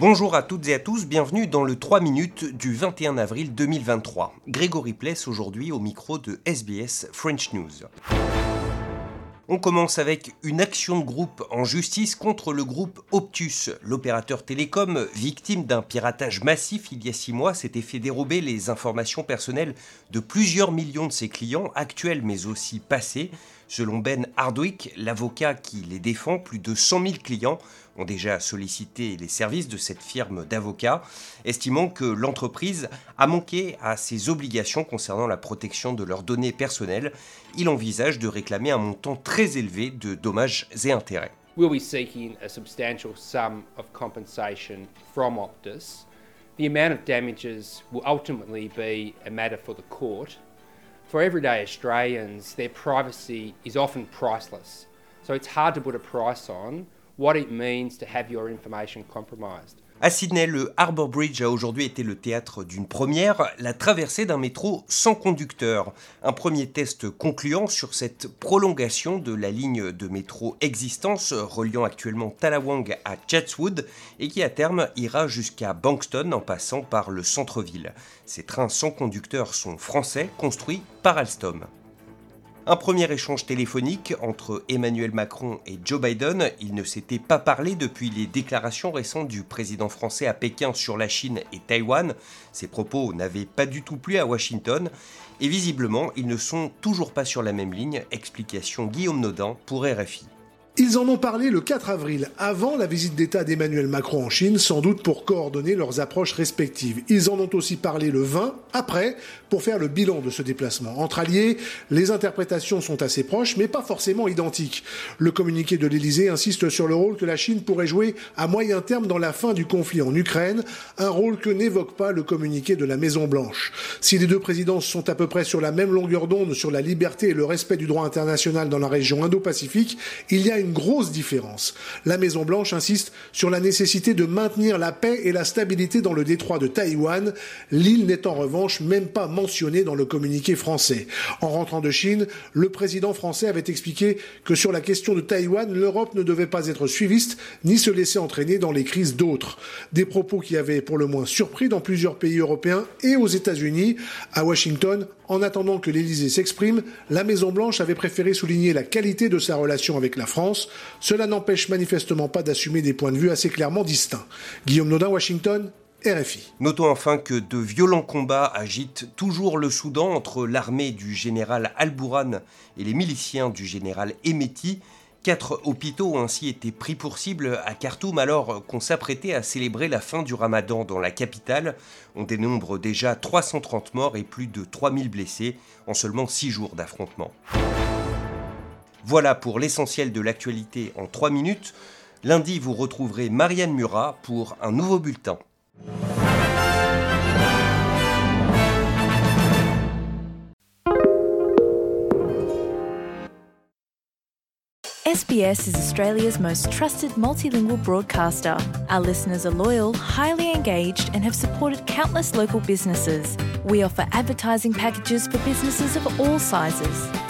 Bonjour à toutes et à tous, bienvenue dans le 3 minutes du 21 avril 2023. Grégory Pless aujourd'hui au micro de SBS French News. On commence avec une action de groupe en justice contre le groupe Optus. L'opérateur télécom, victime d'un piratage massif il y a six mois, s'était fait dérober les informations personnelles de plusieurs millions de ses clients, actuels mais aussi passés. Selon Ben Hardwick, l'avocat qui les défend, plus de 100 000 clients ont déjà sollicité les services de cette firme d'avocats, estimant que l'entreprise a manqué à ses obligations concernant la protection de leurs données personnelles. Il envisage de réclamer un montant très élevé de dommages et intérêts. We'll be seeking a substantial sum of compensation from Optus. The amount of damages will ultimately be a matter for the court. For everyday Australians, their privacy is often priceless. So it's hard to put a price on what it means to have your information compromised. À Sydney, le Harbour Bridge a aujourd'hui été le théâtre d'une première, la traversée d'un métro sans conducteur. Un premier test concluant sur cette prolongation de la ligne de métro Existence reliant actuellement Talawang à Chatswood et qui à terme ira jusqu'à Bankston en passant par le centre-ville. Ces trains sans conducteur sont français, construits par Alstom. Un premier échange téléphonique entre Emmanuel Macron et Joe Biden. Il ne s'était pas parlé depuis les déclarations récentes du président français à Pékin sur la Chine et Taïwan. Ces propos n'avaient pas du tout plu à Washington. Et visiblement, ils ne sont toujours pas sur la même ligne. Explication Guillaume Nodin pour RFI. Ils en ont parlé le 4 avril, avant la visite d'État d'Emmanuel Macron en Chine, sans doute pour coordonner leurs approches respectives. Ils en ont aussi parlé le 20, après, pour faire le bilan de ce déplacement. Entre alliés, les interprétations sont assez proches, mais pas forcément identiques. Le communiqué de l'Élysée insiste sur le rôle que la Chine pourrait jouer à moyen terme dans la fin du conflit en Ukraine, un rôle que n'évoque pas le communiqué de la Maison-Blanche. Si les deux présidences sont à peu près sur la même longueur d'onde sur la liberté et le respect du droit international dans la région Indo-Pacifique, il y a une grosse différence. La Maison-Blanche insiste sur la nécessité de maintenir la paix et la stabilité dans le détroit de Taïwan. L'île n'est en revanche même pas mentionnée dans le communiqué français. En rentrant de Chine, le président français avait expliqué que sur la question de Taïwan, l'Europe ne devait pas être suiviste ni se laisser entraîner dans les crises d'autres. Des propos qui avaient pour le moins surpris dans plusieurs pays européens et aux États-Unis. À Washington, en attendant que l'Élysée s'exprime, la Maison-Blanche avait préféré souligner la qualité de sa relation avec la Cela n'empêche manifestement pas d'assumer des points de vue assez clairement distincts. Guillaume Nodin, Washington, RFI. Notons enfin que de violents combats agitent toujours le Soudan entre l'armée du général Al-Bourhan et les miliciens du général Emeti. Quatre hôpitaux ont ainsi été pris pour cible à Khartoum alors qu'on s'apprêtait à célébrer la fin du ramadan dans la capitale. On dénombre déjà 330 morts et plus de 3000 blessés en seulement 6 jours d'affrontement. Voilà pour l'essentiel de l'actualité en 3 minutes. Lundi, vous retrouverez Marianne Murat pour un nouveau bulletin. SBS is Australia's most trusted multilingual broadcaster. Our listeners are loyal, highly engaged, and have supported countless local businesses. We offer advertising packages for businesses of all sizes.